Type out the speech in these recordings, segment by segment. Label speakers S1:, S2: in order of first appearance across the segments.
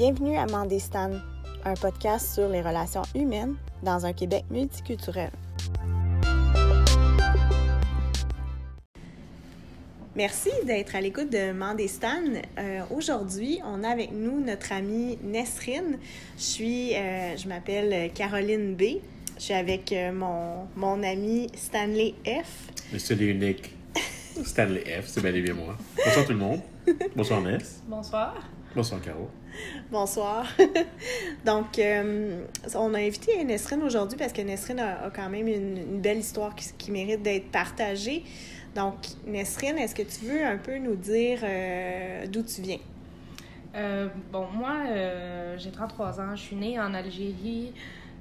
S1: Bienvenue à Mandestan, un podcast sur les relations humaines dans un Québec multiculturel. Merci d'être à l'écoute de Mandestan. Euh, Aujourd'hui, on a avec nous notre amie Nesrine. Je suis, euh, je m'appelle Caroline B. Je suis avec euh, mon, mon ami Stanley F.
S2: Le seul et unique Stanley F, c'est bel et bien moi. Bonsoir tout le monde. Bonsoir Ness.
S3: Bonsoir.
S2: Bonsoir Caro.
S1: Bonsoir. Donc, euh, on a invité Nesrine aujourd'hui parce que Nesrine a, a quand même une, une belle histoire qui, qui mérite d'être partagée. Donc, Nesrine, est-ce que tu veux un peu nous dire euh, d'où tu viens?
S3: Euh, bon, moi, euh, j'ai 33 ans. Je suis née en Algérie.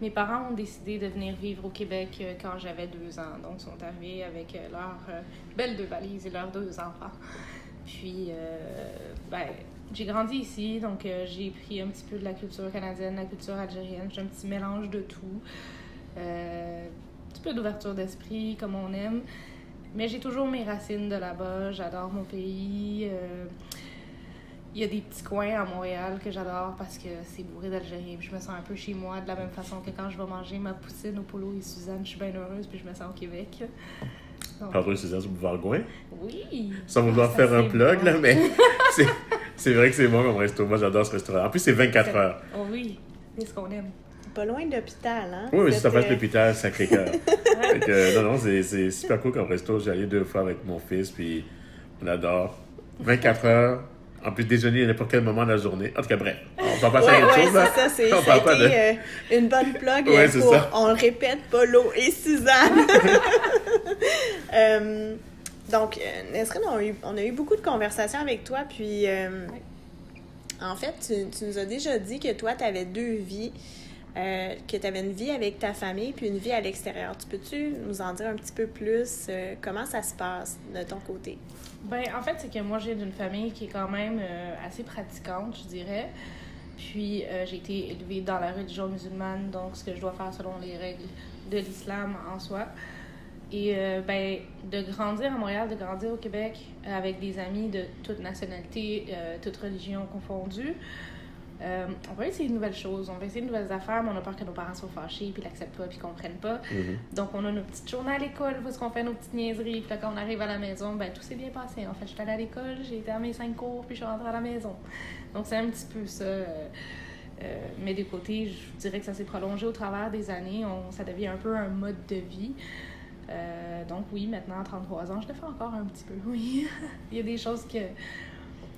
S3: Mes parents ont décidé de venir vivre au Québec quand j'avais deux ans. Donc, ils sont arrivés avec leurs euh, belles deux valises et leurs deux enfants. Puis, euh, ben, j'ai grandi ici. Donc, euh, j'ai pris un petit peu de la culture canadienne, la culture algérienne. J'ai un petit mélange de tout. Euh, un petit peu d'ouverture d'esprit, comme on aime. Mais j'ai toujours mes racines de là-bas. J'adore mon pays. Euh, il y a des petits coins à Montréal que j'adore parce que c'est bourré d'Algériens. Je me sens un peu chez moi, de la même façon que quand je vais manger ma poutine au polo et Suzanne, je suis bien heureuse, puis je me sens au Québec. Donc,
S2: Pardon, Suzanne, sur Boulevard Gouin?
S3: oui!
S2: Sans vouloir
S3: Ça,
S2: faire un
S3: c'est
S2: plug,
S3: bon.
S2: là, mais c'est- vrai que c'est bon comme resto. Moi, j'adore ce restaurant. En plus, c'est 24 heures.
S3: Oh oui, c'est ce qu'on aime?
S1: Pas loin de l'hôpital, hein?
S2: Oui, oui,
S1: êtes,
S2: face de
S1: euh,
S2: l'hôpital Sacré-Cœur. Euh, non, non, c'est- super cool comme resto. J'y allais deux fois avec mon fils, puis on adore. 24 heures. En plus, déjeuner à n'importe quel moment de la journée. En tout cas, bref, on va passer
S1: Ouais,
S2: à autre
S1: ouais,
S2: chose. là.
S1: ça, c'est,
S2: On
S1: ça a
S2: parle pas
S1: été
S2: de-
S1: euh, une bonne plug
S2: Ouais,
S1: pour,
S2: ça.
S1: on le répète, Polo et Suzanne. donc, euh, Nesrine, on a, eu, on a eu beaucoup de conversations avec toi, puis euh, en fait, tu, tu nous as déjà dit que toi, tu avais deux vies, euh, que tu avais une vie avec ta famille, puis une vie à l'extérieur. Tu peux-tu nous en dire un petit peu plus euh, comment ça se passe de ton côté?
S3: Ben, en fait, c'est que moi, j'ai d'une famille qui est quand même assez pratiquante, je dirais. Puis, j'ai été élevée dans la religion musulmane, donc ce que je dois faire selon les règles de l'islam en soi. Et euh, ben, de grandir à Montréal, de grandir au Québec euh, avec des amis de toute nationalité, euh, toute religion confondue, euh, on va essayer de nouvelles choses, on va essayer de nouvelles affaires, mais on a peur que nos parents soient fâchés, puis l'acceptent pas, puis comprennent pas.
S2: Mhm.
S3: Donc, on a nos petites journées à l'école, est-ce qu'on fait nos petites niaiseries. Puis là, quand on arrive à la maison, ben tout s'est bien passé. En fait, je suis allée à l'école, j'ai été à mes cinq cours, puis je suis rentrée à la maison. Donc, c'est un petit peu ça. euh, euh, mais des côtés, je dirais que ça s'est prolongé au travers des années. On, ça devient un peu un mode de vie. Euh, donc, oui, maintenant, à 33 ans, je le fais encore un petit peu, oui. Il y a des choses que,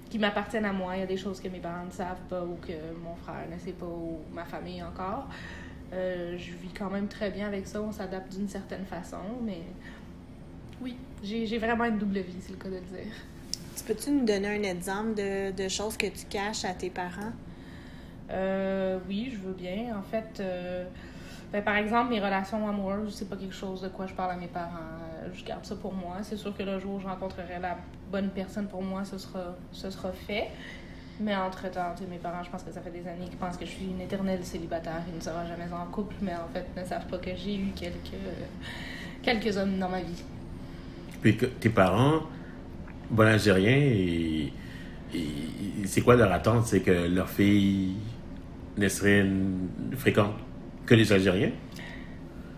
S3: qui m'appartiennent à moi. Il y a des choses que mes parents ne savent pas ou que mon frère ne sait pas ou ma famille encore. Euh, je vis quand même très bien avec ça. On s'adapte d'une certaine façon, mais oui, j'ai vraiment une double vie, c'est le cas de le dire.
S1: Tu peux-tu nous donner un exemple de, de choses que tu caches à tes parents?
S3: Euh, oui, je veux bien. En fait, ben, par exemple, mes relations amoureuses, c'est pas quelque chose de quoi je parle à mes parents. Euh, Je garde ça pour moi. C'est sûr que le jour où je rencontrerai la bonne personne pour moi, ce sera, ce sera fait. Mais entre-temps, mes parents, je pense que ça fait des années qu'ils pensent que je suis une éternelle célibataire. Ils ne seront jamais en couple, mais en fait, ne savent pas que j'ai eu quelques, quelques hommes dans ma vie.
S2: Puis que tes parents, bon Algériens, et, et- c'est quoi leur attente? C'est que leur fille, Nesrine, fréquente que les Algériens?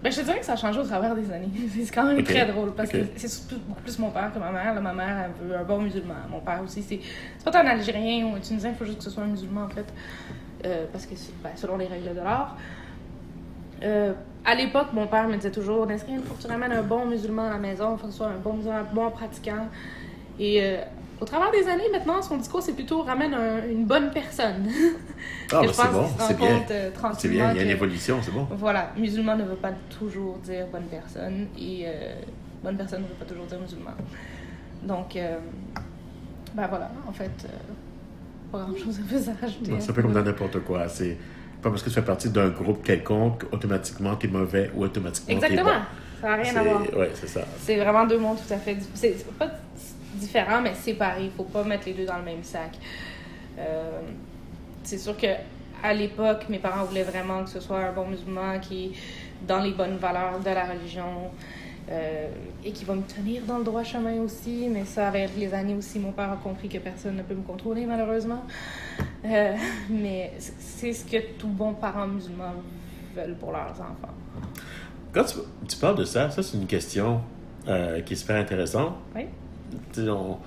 S3: Ben, je te dirais que ça a changé au travers des années. C'est quand même très drôle parce que c'est beaucoup plus mon père que ma mère. Là, ma mère, elle veut un bon musulman. Mon père aussi, c'est pas un Algérien ou un Tunisien, il faut juste que ce soit un musulman en fait. Euh, parce que ben, selon les règles de l'art. Euh, à l'époque, mon père me disait toujours Nesrine, il faut que tu ramènes un bon musulman à la maison, il faut que ce soit un bon musulman, un bon pratiquant. Et euh, au travers des années, maintenant, son discours, c'est plutôt ramène un- une bonne personne.
S2: Ah, ben c'est bon, c'est bien.
S3: euh,
S2: C'est bien, il y a une évolution, c'est bon.
S3: voilà, musulman ne veut pas toujours dire bonne personne et euh, bonne personne ne veut pas toujours dire musulman. Donc, euh, ben voilà, en fait, pas grand chose à à rajouter.
S2: C'est un peu comme dans n'importe quoi. C'est pas parce que tu fais partie d'un groupe quelconque, automatiquement t'es mauvais ou automatiquement
S3: Exactement,
S2: bon.
S3: ça n'a rien à voir.
S2: Ouais, c'est ça.
S3: C'est vraiment deux mondes tout à fait. c'est pas différent, mais séparés. Il faut pas mettre les deux dans le même sac. Euh, c'est sûr que à l'époque, mes parents voulaient vraiment que ce soit un bon musulman qui est dans les bonnes valeurs de la religion, euh, et qui va me tenir dans le droit chemin aussi. Mais ça, avec les années aussi, mon père a compris que personne ne peut me contrôler, malheureusement. Euh, mais c'est ce que tout bon parent musulman veulent pour leurs enfants.
S2: Quand tu, tu parles de ça, ça c'est une question euh, qui est super intéressante.
S3: Oui.
S2: On,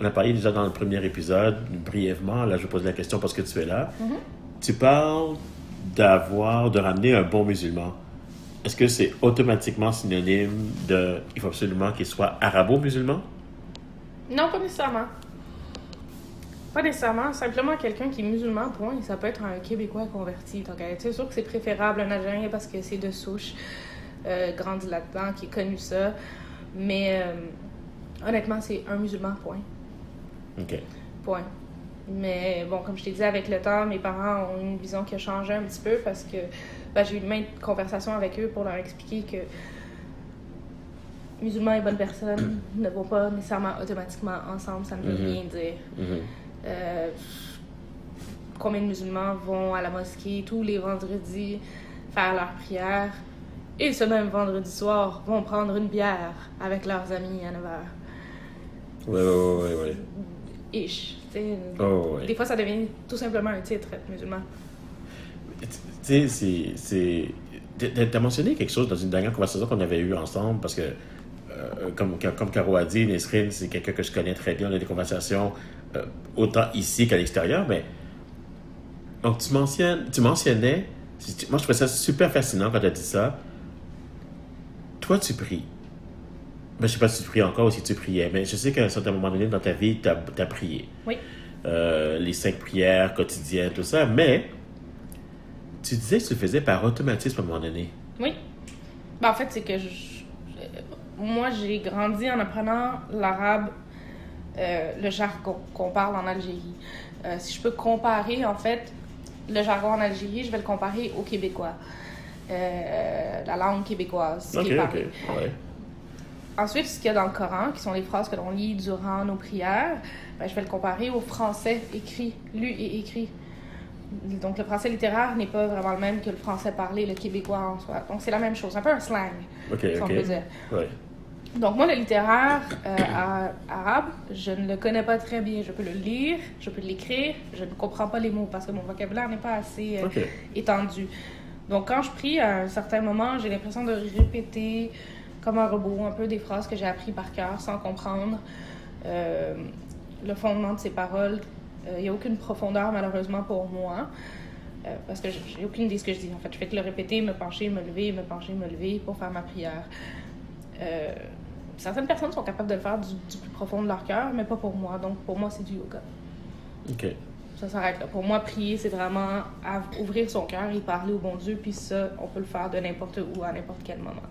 S2: on a parlé déjà dans le premier épisode, brièvement. Là, je pose la question parce que tu es là.
S3: Mhm.
S2: Tu parles d'avoir, de ramener un bon musulman. Est-ce que c'est automatiquement synonyme de. Il faut absolument qu'il soit arabo-musulman?
S3: Non, pas nécessairement. Pas nécessairement. Simplement quelqu'un qui est musulman, point. Ça peut être un Québécois converti. Donc, euh, c'est sûr que c'est préférable un Algérien parce que c'est de souche, euh, grandi là-dedans, qui a connu ça. Mais euh, honnêtement, c'est un musulman, point.
S2: OK.
S3: Point. Mais bon, comme je t'ai dit, avec le temps, mes parents ont une vision qui a changé un petit peu parce que ben, j'ai eu maintes conversations avec eux pour leur expliquer que musulmans et bonnes personnes ne vont pas nécessairement automatiquement ensemble. Ça ne veut
S2: Mhm.
S3: rien dire.
S2: Mhm.
S3: Euh, combien de musulmans vont à la mosquée tous les vendredis faire leur prière et ce même vendredi soir vont prendre une bière avec leurs amis à 9h.
S2: Ouais, ouais, ouais, ouais.
S3: Ish.
S2: Oh, ouais.
S3: Des fois, ça devient tout simplement un titre, être musulman.
S2: Tu sais, c'est- T'as mentionné quelque chose dans une dernière conversation qu'on avait eue ensemble parce que, euh, comme, comme Caro a dit, Nesrine, c'est quelqu'un que je connais très bien. On a des conversations euh, autant ici qu'à l'extérieur, mais. Donc, tu, mentionnes, tu mentionnais. Moi, je trouvais ça super fascinant quand tu as dit ça. Toi, tu pries. Ben, je sais pas si tu pries encore ou si tu priais, mais je sais qu'à un certain moment donné dans ta vie, tu as, prié.
S3: Oui.
S2: Euh, les cinq prières quotidiennes, tout ça, mais tu disais que tu le faisais par automatisme à un moment donné.
S3: Oui. Ben, en fait, c'est que je- moi, j'ai grandi en apprenant l'arabe, euh, le jargon qu'on parle en Algérie. Euh, si je peux comparer, en fait, le jargon en Algérie, je vais le comparer au québécois. La langue québécoise qui
S2: Ok,
S3: est.
S2: Ouais.
S3: Ensuite, ce qu'il y a dans le Coran, qui sont les phrases que l'on lit durant nos prières, ben, je vais le comparer au français écrit, lu et écrit. Donc, le français littéraire n'est pas vraiment le même que le français parlé, le québécois en soi. Donc, c'est la même chose, un peu un slang,
S2: Ok,
S3: si on
S2: ok.
S3: peut dire.
S2: Ouais.
S3: Donc, moi, le littéraire euh, arabe, je ne le connais pas très bien. Je peux le lire, je peux l'écrire, je ne comprends pas les mots parce que mon vocabulaire n'est pas assez euh, étendu. Donc, quand je prie, à un certain moment, j'ai l'impression de répéter comme un robot un peu des phrases que j'ai appris par cœur sans comprendre euh, le fondement de ces paroles. Euh, Il n'y a aucune profondeur, malheureusement, pour moi. euh, parce que j'ai aucune idée de ce que je dis. En fait, je fais que le répéter, me pencher, me lever, me pencher, me lever pour faire ma prière. Euh, certaines personnes sont capables de le faire du, du plus profond de leur cœur, mais pas pour moi. Donc, pour moi, c'est du yoga.
S2: Ok.
S3: Ça s'arrête là. Pour moi, prier, c'est vraiment ouvrir son cœur et parler au bon Dieu. Puis ça, on peut le faire de n'importe où, à n'importe quel moment.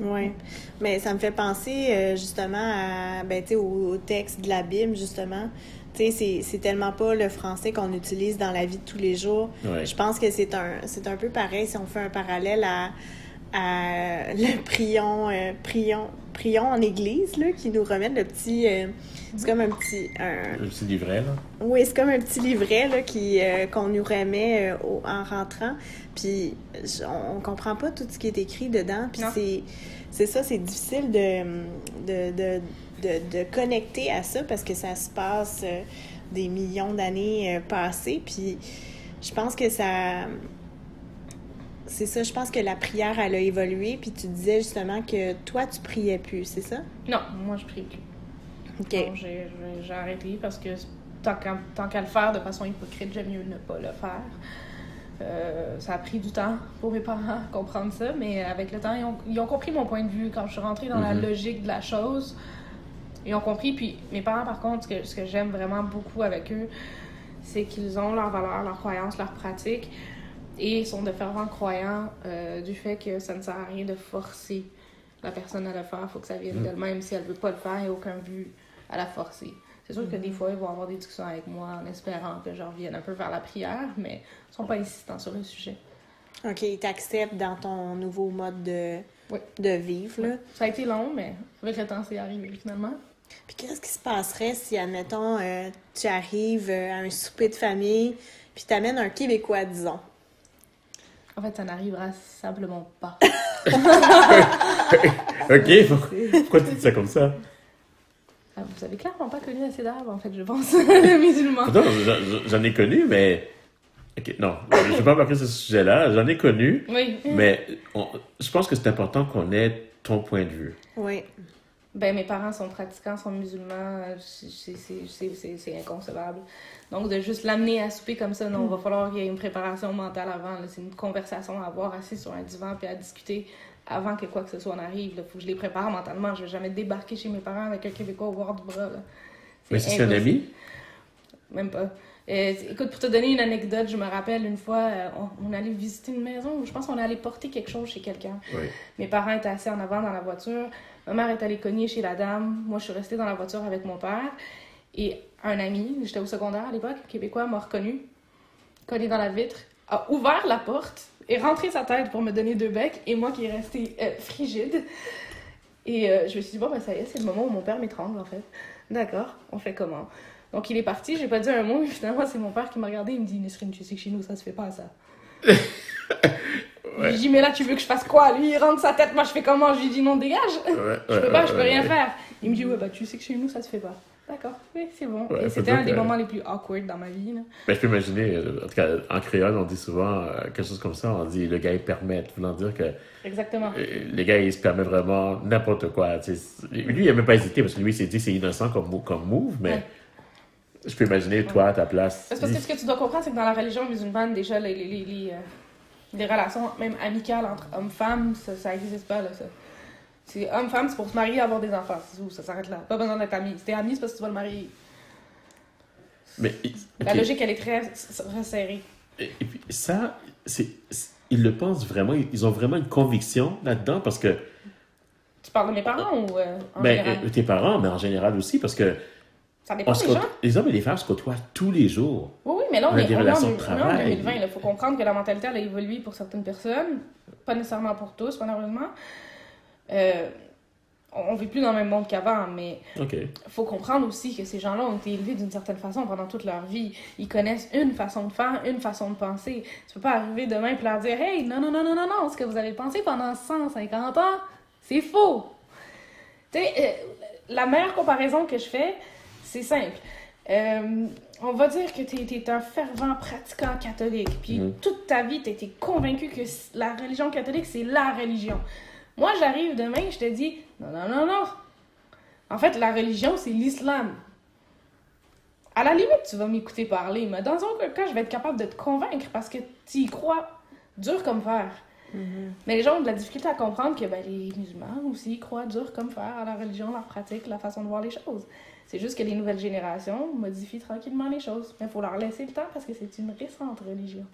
S1: Oui. Mais ça me fait penser euh, justement à, ben, tu sais, au, au texte de la Bible, justement. Tu sais, c'est- c'est tellement pas le français qu'on utilise dans la vie de tous les jours.
S2: Ouais.
S1: Je pense que c'est un, c'est un peu pareil si on fait un parallèle à, à le prion, euh, prion, prion en église, là, qui nous remet le petit. euh, c'est comme un petit. un-
S2: Un petit livret, là.
S1: oui, c'est comme un petit livret là, qui, euh, qu'on nous remet euh, au- en rentrant. Puis on, on comprend pas tout ce qui est écrit dedans. Puis c'est, c'est ça, c'est difficile de, de, de, de, de connecter à ça parce que ça se passe euh, des millions d'années euh, passées. Puis je pense que ça. C'est ça, je pense que la prière, elle a évolué. Puis tu disais justement que toi, tu priais plus, c'est ça?
S3: Non, moi, je prie plus.
S1: OK.
S3: J'ai, j'ai- j'ai arrêté parce que tant qu'à, tant qu'à le faire de façon hypocrite, j'aime mieux ne pas le faire. Euh, ça a pris du temps pour mes parents comprendre ça, mais avec le temps, ils ont, ils ont compris mon point de vue. Quand je suis rentrée dans la
S2: Mhm.
S3: logique de la chose, ils ont compris. Puis mes parents, par contre, ce que, ce que j'aime vraiment beaucoup avec eux, c'est qu'ils ont leurs valeurs, leurs croyances, leurs pratiques et sont de fervents croyants euh, du fait que ça ne sert à rien de forcer la personne à le faire. Il faut que ça vienne
S2: Mhm.
S3: d'elle-même. Si elle veut pas le faire, il n'y a aucun but à la forcer. C'est sûr que des fois, ils vont avoir des discussions avec moi en espérant que je revienne un peu vers la prière, mais ils sont pas insistants sur le sujet.
S1: OK, ils t'acceptent dans ton nouveau mode de,
S3: Oui.
S1: de vivre, là.
S3: Ça a été long, mais avec le temps, c'est arrivé finalement.
S1: Puis qu'est-ce qui se passerait si, admettons, euh, tu arrives euh, à un souper de famille, puis t'amènes un Québécois, disons?
S3: En fait, ça n'arrivera simplement pas.
S2: ok, pourquoi, pourquoi tu dis ça comme ça?
S3: Ah, vous avez clairement pas connu assez d'arabes, en fait, je pense, musulmans.
S2: Pourtant, j'en- ai connu, mais. Ok, non, je ne vais pas marquer ce sujet-là. J'en ai connu,
S3: Oui.
S2: mais on- je pense que c'est important qu'on ait ton point de vue.
S1: Oui.
S3: Ben, mes parents sont pratiquants, sont musulmans, euh, c'est- inconcevable. Donc, de juste l'amener à souper comme ça, non, il va falloir qu'il y ait une préparation mentale avant. C'est une conversation à avoir assis sur un divan puis à discuter avant que quoi que ce soit en arrive. Il faut que je les prépare mentalement. Je vais jamais débarquer chez mes parents avec un Québécois au bord du bras. là.
S2: Mais c'est un ami,
S3: Même pas. Euh, écoute, pour te donner une anecdote, je me rappelle une fois, euh, on, on allait visiter une maison je pense qu'on allait porter quelque chose chez quelqu'un.
S2: oui.
S3: Mes parents étaient assis en avant dans la voiture. Ma mère est allée cogner chez la dame. Moi, je suis restée dans la voiture avec mon père. Et un ami, j'étais au secondaire à l'époque, québécois, m'a reconnu, collé dans la vitre, a ouvert la porte et rentré sa tête pour me donner deux becs. Et moi qui est resté euh, frigide. Et euh, je me suis dit, bon, ben ça y est, c'est le moment où mon père m'étrangle, en fait. D'accord, on fait comment? Donc il est parti, j'ai pas dit un mot, et finalement c'est mon père qui m'a regardé, il me dit, Nesrine, tu sais que chez nous ça se fait pas ça.
S2: Ouais.
S3: Je lui dis, mais là tu veux que je fasse quoi? Lui il rentre sa tête, moi je fais comment? Je lui dis, non, dégage!
S2: Ouais,
S3: Je
S2: ouais,
S3: peux pas, je peux rien faire. Il me dit, ouais, bah tu sais que chez nous ça se fait pas. D'accord, oui, c'est bon. Et c'était un des moments les plus awkward dans ma vie. Là.
S2: Ben, je peux imaginer, euh, en tout cas, en créole, on dit souvent euh, quelque chose comme ça. On dit le gars, il permet, voulant dire que
S3: Exactement.
S2: euh, les gars, il se permet vraiment n'importe quoi. Lui, il n'a même pas hésité parce que lui, il s'est dit c'est innocent comme, comme move, mais je peux imaginer, toi, à ta place.
S3: Parce que ce que tu dois comprendre, c'est que dans la religion musulmane, déjà, les, les, les, les, euh, les relations, même amicales entre hommes-femmes, ça, ça existe pas, là, ça. C'est homme-femme, c'est pour se marier et avoir des enfants. C'est tout, ça s'arrête là. Pas besoin d'être ami. Si t'es ami, c'est parce que tu vas le marier.
S2: Mais,
S3: La logique, elle est très resserrée.
S2: Et, et puis ça, c'est, ils le pensent vraiment, ils ont vraiment une conviction là-dedans parce que,
S3: Tu parles de mes parents ou euh, en
S2: ben,
S3: général?
S2: euh, tes parents, mais en général aussi, parce que
S3: ça dépend des gens.
S2: les hommes et les femmes se côtoient tous les jours.
S3: Oui, oui, mais là, on,
S2: On
S3: est,
S2: des
S3: on en,
S2: de travail.
S3: 2020. Il faut comprendre que la mentalité, elle a évolué pour certaines personnes. Pas nécessairement pour tous, malheureusement. Euh, on ne vit plus dans le même monde qu'avant, mais il faut comprendre aussi que ces gens-là ont été élevés d'une certaine façon pendant toute leur vie. Ils connaissent une façon de faire, une façon de penser. Tu peux pas arriver demain et leur dire Hey, non, non, non, non, non, non, ce que vous avez pensé pendant 150 ans, c'est faux. Tu sais, euh, la meilleure comparaison que je fais, c'est simple. Euh, on va dire que tu es, un fervent pratiquant catholique, puis
S2: Mhm.
S3: toute ta vie, tu été convaincu que la religion catholique, c'est la religion. Moi, j'arrive demain, je te dis, non, non, non, non. En fait, la religion, c'est l'islam. À la limite, tu vas m'écouter parler, mais dans aucun cas, je vais être capable de te convaincre parce que tu y crois dur comme fer. Mais les gens ont de la difficulté à comprendre que ben, les musulmans aussi croient dur comme fer à la religion, leur pratique, la façon de voir les choses. C'est juste que les nouvelles générations modifient tranquillement les choses. Mais il faut leur laisser le temps parce que c'est une récente religion.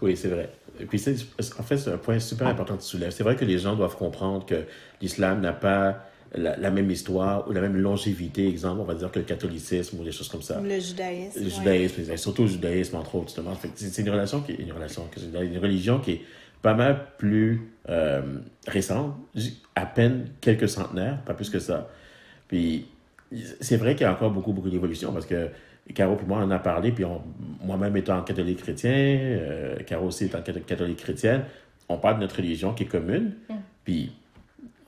S2: Oui, c'est vrai. Et puis, c'est, en fait, c'est un point super important que tu soulèves. C'est vrai que les gens doivent comprendre que l'islam n'a pas la, la même histoire ou la même longévité, exemple, on va dire que le catholicisme ou des choses comme ça.
S1: Le judaïsme.
S2: Le judaïsme, surtout le judaïsme, entre autres, justement. C'est une relation qui est une relation, une religion qui est pas mal plus euh, récente, à peine quelques centenaires, pas plus que ça. Puis c'est vrai qu'il y a encore beaucoup, beaucoup d'évolution parce que Caro et moi, on en a parlé, puis moi-même étant catholique chrétien, euh, Caro aussi étant catho- catholique chrétienne, on parle de notre religion qui est commune. Puis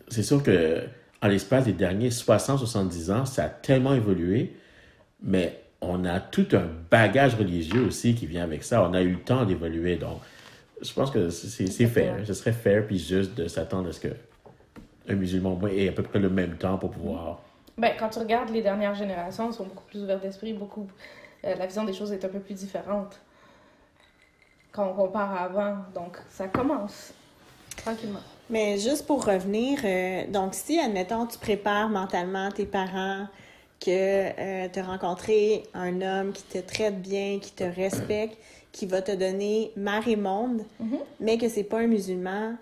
S2: c'est sûr que en l'espace des derniers 60-70 ans, ça a tellement évolué, mais on a tout un bagage religieux aussi qui vient avec ça. On a eu le temps d'évoluer, donc je pense que c'est fair. Ce serait fair puis juste de s'attendre à ce que un musulman ait à peu près le même temps pour pouvoir.
S3: Ben, quand tu regardes les dernières générations, elles sont beaucoup plus ouvertes d'esprit, beaucoup. euh, la vision des choses est un peu plus différente quand on compare à avant. Donc, ça commence tranquillement.
S1: Mais juste pour revenir, euh, donc si, admettons, tu prépares mentalement tes parents, que tu as rencontré un homme qui te traite bien, qui te respecte, qui va te donner mar et monde,
S3: Mhm.
S1: mais que c'est pas un musulman,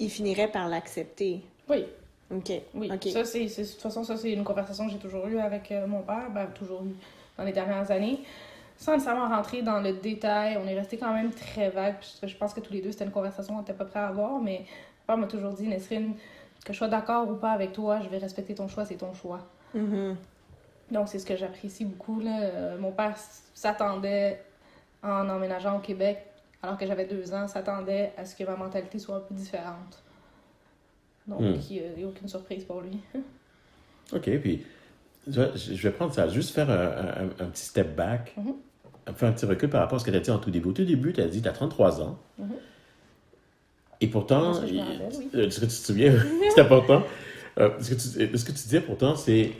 S1: il finirait par l'accepter.
S3: Oui,
S1: OK.
S3: oui.
S1: OK.
S3: Ça, c'est, c'est- de toute façon, ça, c'est une conversation que j'ai toujours eue avec euh, mon père, ben, toujours dans les dernières années. Sans nécessairement rentrer dans le détail, on est resté quand même très vague. puisque Je pense que tous les deux, c'était une conversation qu'on était à peu près à avoir, mais mon père m'a toujours dit, Nesrine, que je sois d'accord ou pas avec toi, je vais respecter ton choix, c'est ton choix.
S1: Mhm.
S3: Donc, c'est ce que j'apprécie beaucoup. Là. Euh, mon père s'attendait, en emménageant au Québec, alors que j'avais deux ans, s'attendait à ce que ma mentalité soit un peu différente. Donc,
S2: Hmm.
S3: il n'y a aucune surprise pour lui.
S2: OK, puis je vais prendre ça, juste faire un, un- un petit step back,
S3: Mhm.
S2: faire un petit recul par rapport à ce que tu as dit en tout début. Au tout début, tu as dit tu as 33 ans.
S3: Mhm.
S2: Et pourtant,
S3: oui.
S2: euh, ce que tu te souviens, c'est important. Euh, ce, que tu, ce que tu disais pourtant, c'est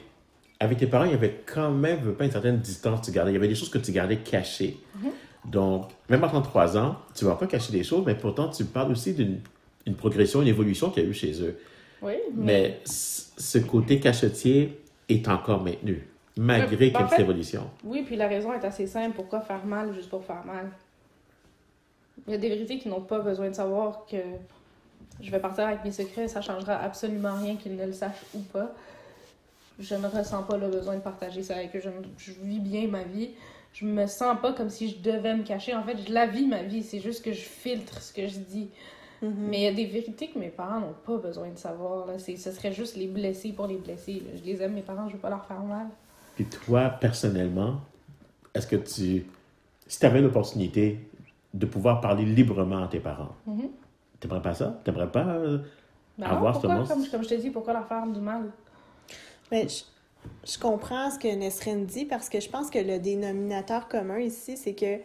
S2: avec tes parents, il y avait quand même pas une certaine distance que tu gardais. Il y avait des choses que tu gardais cachées.
S3: Mhm.
S2: Donc, même à 33 ans, tu ne vas pas cacher des choses, mais pourtant, tu parles aussi d'une une progression, une évolution qu'il y a eu chez eux.
S3: Oui,
S2: Mais ce côté cachetier est encore maintenu, malgré
S3: ben, en
S2: quelques
S3: fait-
S2: évolutions.
S3: Oui, puis la raison est assez simple. Pourquoi faire mal juste pour faire mal? Il y a des vérités qui n'ont pas besoin de savoir que je vais partir avec mes secrets, ça changera absolument rien qu'ils ne le sachent ou pas. Je ne ressens pas le besoin de partager ça avec eux. Je, je vis bien ma vie. Je me sens pas comme si je devais me cacher. En fait, je la vis ma vie. C'est juste que je filtre ce que je dis.
S1: Mhm.
S3: Mais il y a des vérités que mes parents n'ont pas besoin de savoir. Là. C'est- Ce serait juste les blesser pour les blesser. là. Je les aime, mes parents, je veux pas leur faire mal.
S2: Puis toi, personnellement, est-ce que tu, si tu avais l'opportunité de pouvoir parler librement à tes parents,
S3: Mhm.
S2: t'aimerais pas ça? T'aimerais pas euh,
S3: Ben
S2: avoir
S3: non,
S2: ce
S3: pourquoi,
S2: monstre?
S3: comme, comme je te dis, pourquoi leur faire du mal?
S1: Mais je, je comprends ce que Nesrine dit parce que je pense que le dénominateur commun ici, c'est que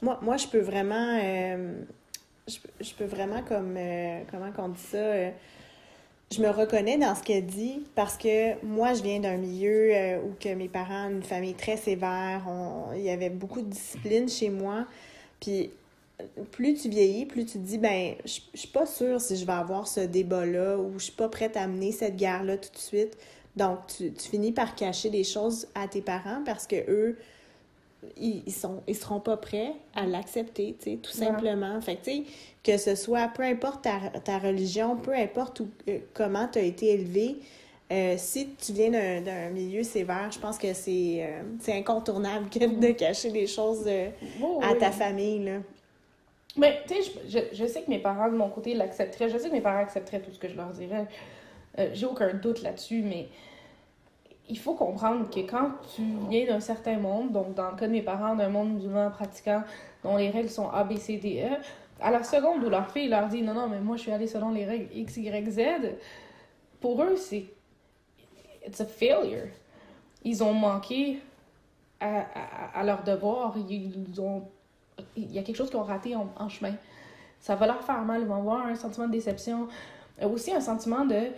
S1: moi, moi, je peux vraiment. euh, je, peux- vraiment, comme. euh, comment qu'on dit ça? euh, je me reconnais dans ce qu'elle dit parce que moi, je viens d'un milieu euh, où que mes parents, une famille très sévère, il y avait beaucoup de discipline chez moi. Puis plus tu vieillis, plus tu te dis, ben, je je suis pas sûre si je vais avoir ce débat-là ou je suis pas prête à mener cette guerre-là tout de suite. Donc, tu, tu finis par cacher des choses à tes parents parce que eux, ils, ils sont, ils seront pas prêts à l'accepter, tu sais, tout simplement. Fait que, tu sais, que ce soit, peu importe ta, ta religion, peu importe où, euh, comment tu as été élevé, euh, si tu viens d'un milieu sévère, je pense que c'est euh, c'est incontournable que de cacher des choses euh,
S3: Oh,
S1: à
S3: oui.
S1: ta famille, là.
S3: Mais, tu sais, je, je, je sais que mes parents, de mon côté, l'accepteraient. Je sais que mes parents accepteraient tout ce que je leur dirais. J'ai aucun doute là-dessus, mais il faut comprendre que quand tu viens d'un certain monde, donc dans le cas de mes parents, d'un monde musulman pratiquant, dont les règles sont A, B, C, D, E, à la seconde où leur fille leur dit non, non, mais moi je suis allée selon les règles X, Y, Z, pour eux, c'est. It's a failure. Ils ont manqué à, leur devoir. Il y a quelque chose qu'ils ont raté en, en chemin. Ça va leur faire mal, ils vont avoir un sentiment de déception. Euh, aussi un sentiment de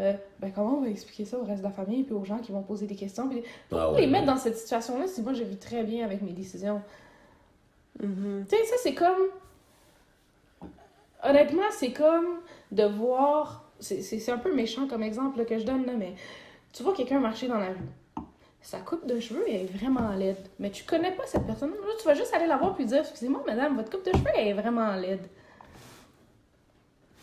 S3: euh, ben comment on va expliquer ça au reste de la famille puis aux gens qui vont poser des questions. Puis, pourquoi
S2: Ah ouais,
S3: les mettre
S2: ouais.
S3: dans cette situation-là si moi je vis très bien avec mes décisions?
S1: Mhm.
S3: Tu sais, ça c'est comme. Honnêtement, c'est comme de voir. C'est c'est- c'est un peu méchant comme exemple là, que je donne, là, mais tu vois quelqu'un marcher dans la rue. Sa coupe de cheveux elle est vraiment laide. Mais tu connais pas cette personne. Là, tu vas juste aller la voir puis dire Excusez-moi, madame, votre coupe de cheveux elle est vraiment laide.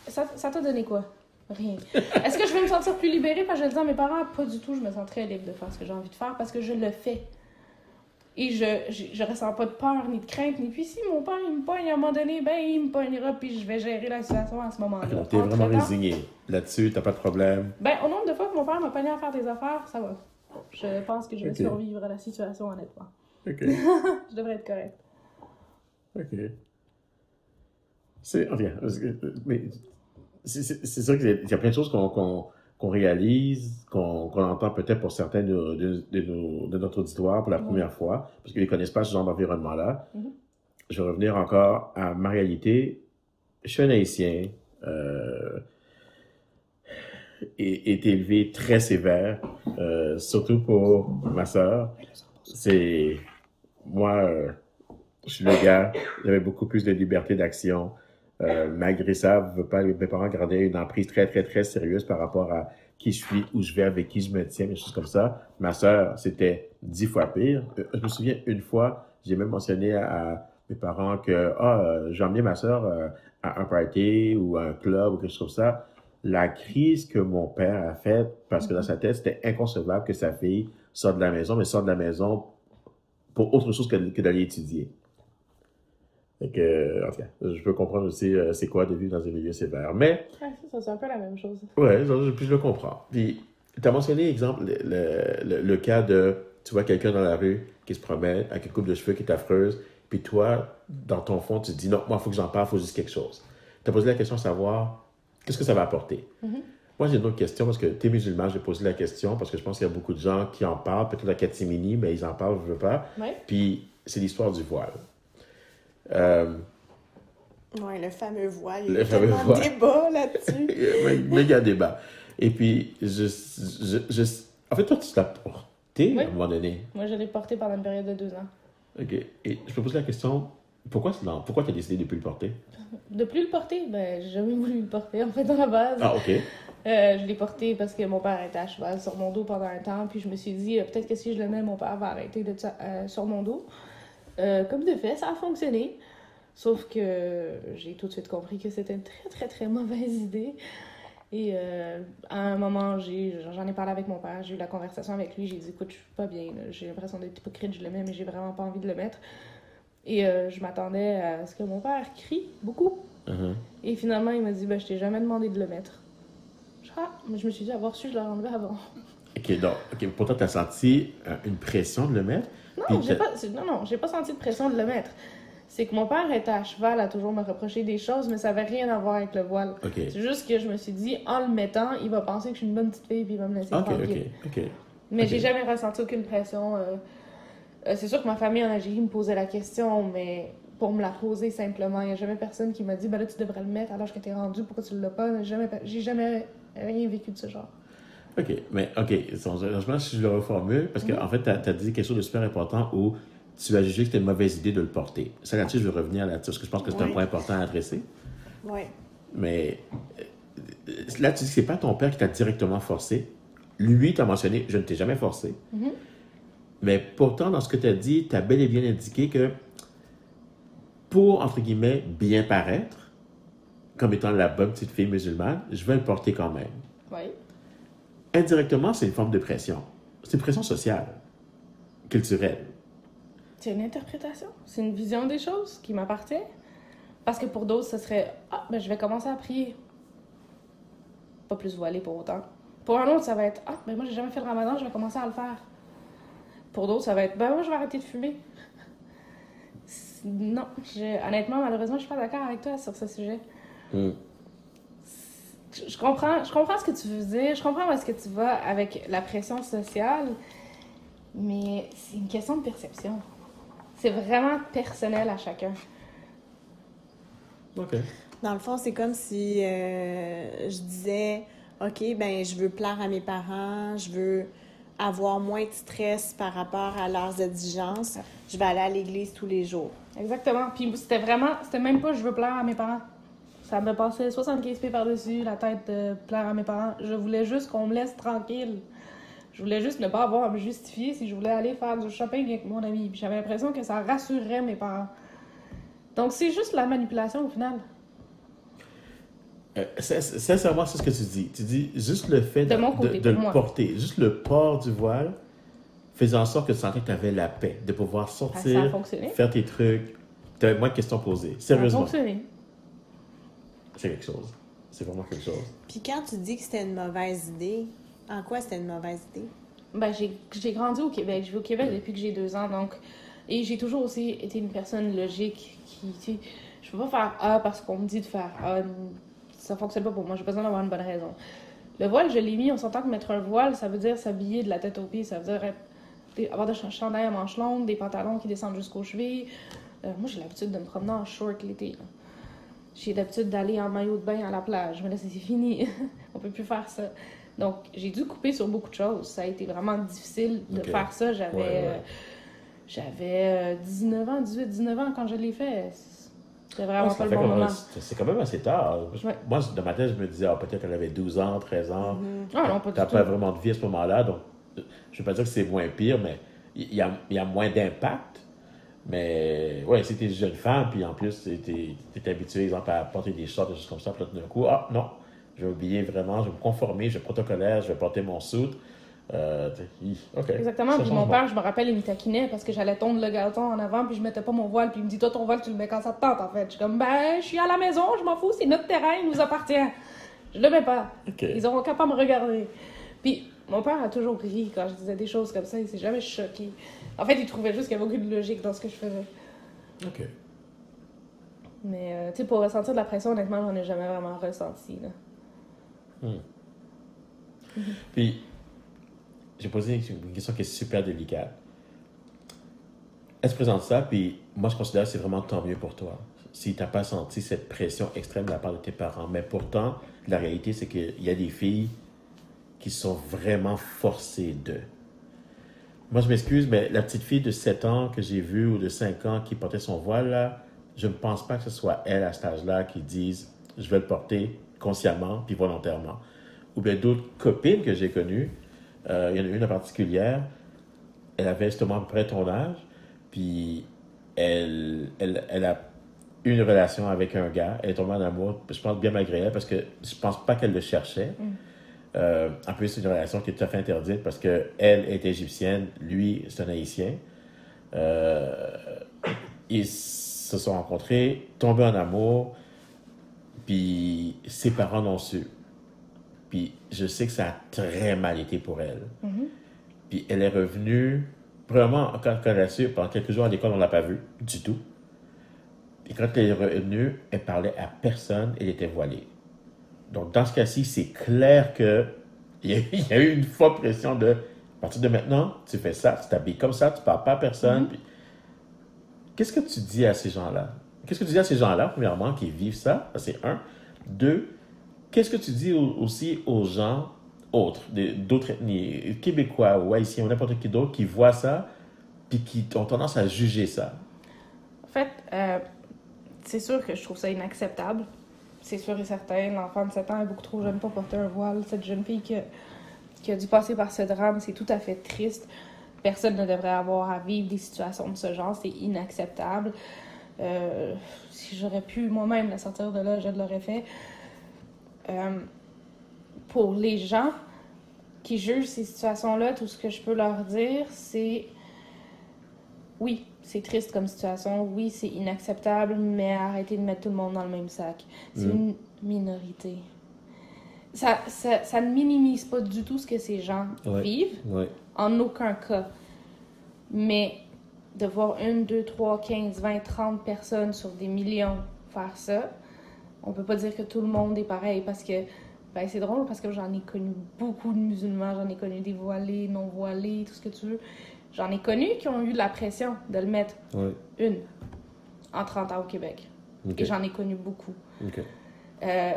S3: Ça ça t'a donné quoi? Rien. Est-ce que je vais me sentir plus libérée? Parce que je le dis à mes parents Pas du tout, je me sens très libre de faire ce que j'ai envie de faire parce que je le fais. Et je, je, je ressens pas de peur, ni de crainte, ni puis si mon père il me pogne à un moment donné, ben il me pognera, puis je vais gérer la situation à ce moment-là.
S2: Ok, T'es vraiment résigné. Là-dessus, t'as pas de problème.
S3: Ben, au nombre de fois que mon père m'a pogné à faire des affaires, ça va. Je pense que je vais survivre à la situation, honnêtement.
S2: OK.
S3: Je devrais être correcte.
S2: OK. C'est. Parce que- mais c'est sûr qu'il y a plein de choses qu'on réalise, qu'on entend peut-être pour certains de, de, de nos- de notre auditoire pour la première fois, parce qu'ils ne connaissent pas ce genre d'environnement-là.
S3: Mhm.
S2: Je vais revenir encore à ma réalité. Je suis un haïtien. Euh, et est élevé très sévère, euh, surtout pour ma sœur. C'est moi, euh, je suis le gars, j'avais beaucoup plus de liberté d'action. Euh, malgré ça, pas, mes parents gardaient une emprise très, très, très sérieuse par rapport à qui je suis, où je vais, avec qui je me tiens, des choses comme ça. Ma sœur, c'était dix fois pire. Euh, Je me souviens une fois, j'ai même mentionné à, mes parents que ah, euh, j'ai emmené ma sœur à un party ou à un club ou quelque chose comme ça. La crise que mon père a faite, parce que dans sa tête, c'était inconcevable que sa fille sorte de la maison, mais sorte de la maison pour autre chose que, que d'aller étudier. Fait que, en tout cas, je peux comprendre aussi euh, c'est quoi de vivre dans un milieu sévère. Mais,
S3: ça, c'est un peu la même chose.
S2: ouais, je, puis je le comprends. Puis, tu as mentionné, exemple, le, le, cas de, tu vois quelqu'un dans la rue qui se promène avec une coupe de cheveux qui est affreuse, puis toi, dans ton fond, tu te dis non, moi, il faut que j'en parle, il faut juste quelque chose. Tu as posé la question de savoir qu'est-ce que ça va apporter? Moi, j'ai une autre question parce que tu es musulman, j'ai posé la question parce que je pense qu'il y a beaucoup de gens qui en parlent, peut-être à Katimini, mais ils en parlent, je veux pas.
S3: Ouais.
S2: Puis c'est l'histoire du voile. Euh,
S1: Oui, le fameux voile. Il
S2: Le
S1: y a de débats là-dessus.
S2: il y a un méga débat. Et puis, je, je, je- en fait, toi, tu l'as porté
S3: Oui.
S2: à un moment donné.
S3: Moi, je l'ai porté pendant une période de deux ans.
S2: OK. Et je me pose la question, pourquoi, dans- pourquoi tu as décidé de ne plus le porter?
S3: De plus le porter, ben, j'ai jamais voulu le porter, en fait, à la base.
S2: Ah, OK.
S3: Euh, je l'ai porté parce que mon père était à cheval sur mon dos pendant un temps, puis je me suis dit, euh, peut-être que si je le mets, mon père va arrêter d'être euh, sur mon dos. Euh, comme de fait, ça a fonctionné. Sauf que j'ai tout de suite compris que c'était une très, très, très mauvaise idée. Et euh, à un moment, j'ai, j'en ai parlé avec mon père, j'ai eu la conversation avec lui, j'ai dit, écoute, je suis pas bien, j'ai l'impression d'être hypocrite, je le mets, mais j'ai vraiment pas envie de le mettre. Et euh, je m'attendais à ce que mon père crie beaucoup.
S2: Uh-huh.
S3: Et finalement, il m'a dit, ben, je t'ai jamais demandé de le mettre. Je, ah, mais je me suis dit, avoir su, je l'aurais enlevé avant.
S2: OK, donc, OK, pourtant, tu as senti euh, une pression de le mettre?
S3: Non, j'ai pas, non, non, j'ai pas senti de pression de le mettre. C'est que mon père était à cheval à toujours me reprocher des choses, mais ça avait rien à voir avec le voile. C'est juste que je me suis dit, en le mettant, il va penser que je suis une bonne petite fille puis il va me laisser
S2: OK,
S3: tranquille. Mais j'ai jamais ressenti aucune pression. euh. Euh, c'est sûr que ma famille en Algérie me posait la question, mais pour me la poser simplement, il n'y a jamais personne qui m'a dit, ben là, tu devrais le mettre alors que t'es rendu, pourquoi tu l'as pas? J'ai jamais, jamais rien vécu de ce genre.
S2: OK, mais OK, pense que je le reformule parce qu'en en fait, tu as, dit quelque chose de super important où tu as jugé que c'était une mauvaise idée de le porter. Ça, là-dessus, je vais revenir là-dessus parce que je pense que c'est un point important à adresser.
S1: Oui.
S2: Mais euh, là, tu dis que c'est pas ton père qui t'a directement forcé. Lui, t'a mentionné, je ne t'ai jamais forcé.
S3: Mhm.
S2: Mais pourtant, dans ce que tu as dit, tu as bel et bien indiqué que pour, entre guillemets, bien paraître, comme étant la bonne petite fille musulmane, je vais le porter quand même.
S3: Oui.
S2: Indirectement, c'est une forme de pression. C'est une pression sociale, culturelle.
S3: C'est une interprétation, c'est une vision des choses qui m'appartient? Parce que pour d'autres, ce serait Ah, ben je vais commencer à prier. Pas plus voilé pour autant. Pour un autre, ça va être Ah, ben moi j'ai jamais fait le ramadan, je vais commencer à le faire. Pour d'autres, ça va être Ben moi je vais arrêter de fumer. Non, je- honnêtement, malheureusement, je suis pas d'accord avec toi sur ce sujet.
S2: Hmm.
S3: Je, comprends, je comprends ce que tu veux dire, je comprends où est-ce que tu vas avec la pression sociale, mais c'est une question de perception. C'est vraiment personnel à chacun.
S2: OK.
S1: Dans le fond, c'est comme si euh, je disais, OK, ben je veux plaire à mes parents, je veux avoir moins de stress par rapport à leurs exigences, je vais aller à l'église tous les jours.
S3: Exactement. Puis c'était vraiment, c'était même pas je veux plaire à mes parents. Ça me passait 75 pieds par-dessus la tête de plaire à mes parents. Je voulais juste qu'on me laisse tranquille. Je voulais juste ne pas avoir à me justifier si je voulais aller faire du shopping avec mon ami. Puis j'avais l'impression que ça rassurerait mes parents. Donc c'est juste la manipulation au final.
S2: Euh, sin- sincèrement, c'est ce que tu dis. Tu dis juste le fait
S3: De côté,
S2: le
S3: moi.
S2: porter, juste le port du voile faisait en sorte que tu sentais que tu avais la paix, de pouvoir
S3: Ah, Ça
S2: sortir, faire tes trucs. Tu avais moins de questions posées.
S3: Ça a
S2: Sérieusement,
S3: fonctionné.
S2: C'est quelque chose. C'est vraiment quelque chose.
S1: Puis quand tu dis que c'était une mauvaise idée, en quoi c'était une mauvaise idée?
S3: Ben, j'ai j'ai grandi au Québec. Je vis au Québec depuis que j'ai deux ans, donc... Et j'ai toujours aussi été une personne logique qui, tu sais, je peux pas faire A parce qu'on me dit de faire A. Ça fonctionne pas pour moi. J'ai besoin d'avoir une bonne raison. Le voile, je l'ai mis. On s'entend que mettre un voile, ça veut dire s'habiller de la tête aux pieds. Ça veut dire être- avoir des ch- chandails à manches longues, des pantalons qui descendent jusqu'aux chevilles. Euh, moi, j'ai l'habitude de me promener en short l'été. J'ai l'habitude d'aller en maillot de bain à la plage. Mais là, c'est fini. On peut plus faire ça. Donc, j'ai dû couper sur beaucoup de choses. Ça a été vraiment difficile de faire ça. J'avais
S2: Ouais, ouais.
S3: euh, j'avais euh, 19 ans, 18, 19 ans quand je l'ai fait. C'était vraiment
S2: Ah,
S3: pas le bon moment.
S2: c'est quand même assez tard.
S3: Ouais.
S2: Moi, dans ma tête, je me disais, ah, peut-être qu'elle avait 12 ans, 13 ans.
S3: Ah non, pas
S2: T'as pas
S3: tout.
S2: vraiment de vie à ce moment-là, donc euh, je ne veux pas dire que c'est moins pire, mais il y a, il y a moins d'impact. Mais ouais, si t'es une jeune femme, puis en plus, t'es es habitué, exemple, à porter des shorts, des choses comme ça, puis là, tout d'un coup, ah non, je vais oublier vraiment, je vais me conformer, je vais protocolaire, je vais porter mon soute. Euh.
S3: Exactement.
S2: Ça
S3: Puis mon père, je me rappelle, il me taquinait parce que j'allais tondre le gâteau en avant, puis je mettais pas mon voile, puis il me dit Toi, ton voile, tu le mets quand ça te tente, en fait. Je suis comme Ben, je suis à la maison, je m'en fous, c'est notre terrain, il nous appartient. Je le mets pas. Ils auront qu'à pas me regarder. Puis mon père a toujours ri quand je disais des choses comme ça, il s'est jamais choqué. En fait, il trouvait juste qu'il y avait aucune logique dans ce que je faisais.
S2: OK.
S3: Mais, euh, tu sais, pour ressentir de la pression, honnêtement, j'en ai jamais vraiment ressenti. Là.
S2: Puis, j'ai posé une question qui est super délicate. Elle se présente ça, puis moi, je considère que c'est vraiment tant mieux pour toi. Si tu n'as pas senti cette pression extrême de la part de tes parents. Mais pourtant, la réalité, c'est qu'il y a des filles qui sont vraiment forcées de. Moi, je m'excuse, mais la petite fille de 7 ans que j'ai vue ou de 5 ans qui portait son voile, là, je ne pense pas que ce soit elle à cet âge-là qui dise je vais le porter consciemment puis volontairement. Ou bien d'autres copines que j'ai connues, euh, il y en a une en particulière, elle avait justement à peu près ton âge, puis elle, elle, elle a une relation avec un gars, elle est tombée en amour, je pense bien malgré elle, parce que je pense pas qu'elle le cherchait. Euh, en plus, c'est une relation qui est tout à fait interdite parce que elle est égyptienne, lui, c'est un haïtien. Euh, ils se sont rencontrés, tombés en amour, puis ses parents l'ont su. Puis je sais que ça a très mal été pour elle. Puis elle est revenue, vraiment, quand, quand elle a su, pendant quelques jours à l'école, on ne l'a pas vue du tout. Et quand elle est revenue, elle parlait à personne, elle était voilée. Donc, dans ce cas-ci, c'est clair que il y, a, il y a eu une forte pression de, à partir de maintenant, tu fais ça, tu t'habilles comme ça, tu parles pas à personne. puis- Qu'est-ce que tu dis à ces gens-là? Qu'est-ce que tu dis à ces gens-là, premièrement, qui vivent ça? Ça, C'est un. Deux, qu'est-ce que tu dis au- aussi aux gens autres, d'autres ethnies, québécois ou haïtiens ou n'importe qui d'autre, qui voient ça, puis qui ont tendance à juger ça?
S3: En fait, euh, c'est sûr que je trouve ça inacceptable. C'est sûr et certain. L'enfant de 7 ans est beaucoup trop jeune pour porter un voile. Cette jeune fille qui a, dû passer par ce drame, c'est tout à fait triste. Personne ne devrait avoir à vivre des situations de ce genre. C'est inacceptable. Euh, si j'aurais pu moi-même la sortir de là, je l'aurais fait. Euh, pour les gens qui jugent ces situations-là, tout ce que je peux leur dire, c'est oui, c'est triste comme situation, oui, c'est inacceptable, mais arrêtez de mettre tout le monde dans le même sac. C'est
S2: Mm.
S3: une minorité. Ça, ça, ça ne minimise pas du tout ce que ces gens
S2: Ouais.
S3: vivent, en aucun cas. Mais de voir une, deux, trois, quinze, vingt, trente personnes sur des millions faire ça, on peut pas dire que tout le monde est pareil parce que ben, c'est drôle parce que j'en ai connu beaucoup de musulmans, j'en ai connu des voilés, non voilés, tout ce que tu veux. J'en ai connu qui ont eu de la pression de le mettre
S2: Oui.
S3: une en 30 ans au Québec. Et j'en ai connu beaucoup. Euh,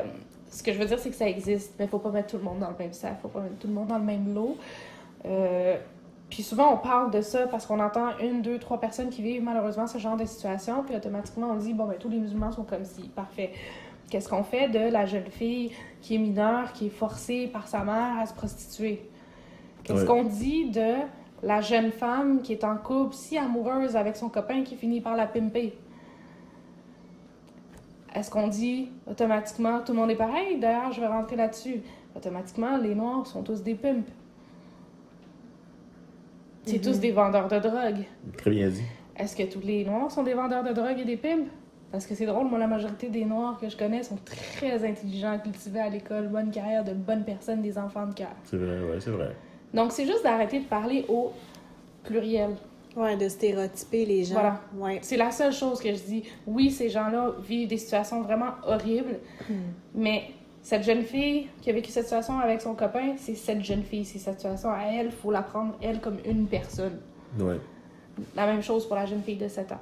S3: ce que je veux dire, c'est que ça existe, mais il faut pas mettre tout le monde dans le même sac, faut pas mettre tout le monde dans le même lot. Euh, puis souvent, on parle de ça parce qu'on entend une, deux, trois personnes qui vivent malheureusement ce genre de situation, puis automatiquement, on dit, bon, ben, tous les musulmans sont comme ci, parfait. Qu'est-ce qu'on fait de la jeune fille qui est mineure, qui est forcée par sa mère à se prostituer? Qu'est-ce
S2: Ouais.
S3: qu'on dit de la jeune femme qui est en couple, si amoureuse avec son copain qui finit par la pimper? Est-ce qu'on dit automatiquement tout le monde est pareil? D'ailleurs, je vais rentrer là-dessus. Automatiquement, les Noirs sont tous des pimps. C'est
S1: Mhm.
S3: tous des vendeurs de drogue.
S2: Très bien dit.
S3: Est-ce que tous les Noirs sont des vendeurs de drogue et des pimps? Parce que c'est drôle, moi, la majorité des Noirs que je connais sont très intelligents, cultivés à l'école, bonne carrière, de bonnes personnes, des enfants de cœur.
S2: C'est vrai, ouais, c'est vrai.
S3: Donc, c'est juste d'arrêter de parler au pluriel.
S1: Ouais, de stéréotyper les gens.
S3: Voilà.
S1: Ouais.
S3: C'est la seule chose que je dis. Oui, ces gens-là vivent des situations vraiment horribles, mais cette jeune fille qui a vécu cette situation avec son copain, c'est cette jeune fille, c'est cette situation à elle, il faut la prendre, elle, comme une personne.
S2: Ouais.
S3: La même chose pour la jeune fille de 7 ans.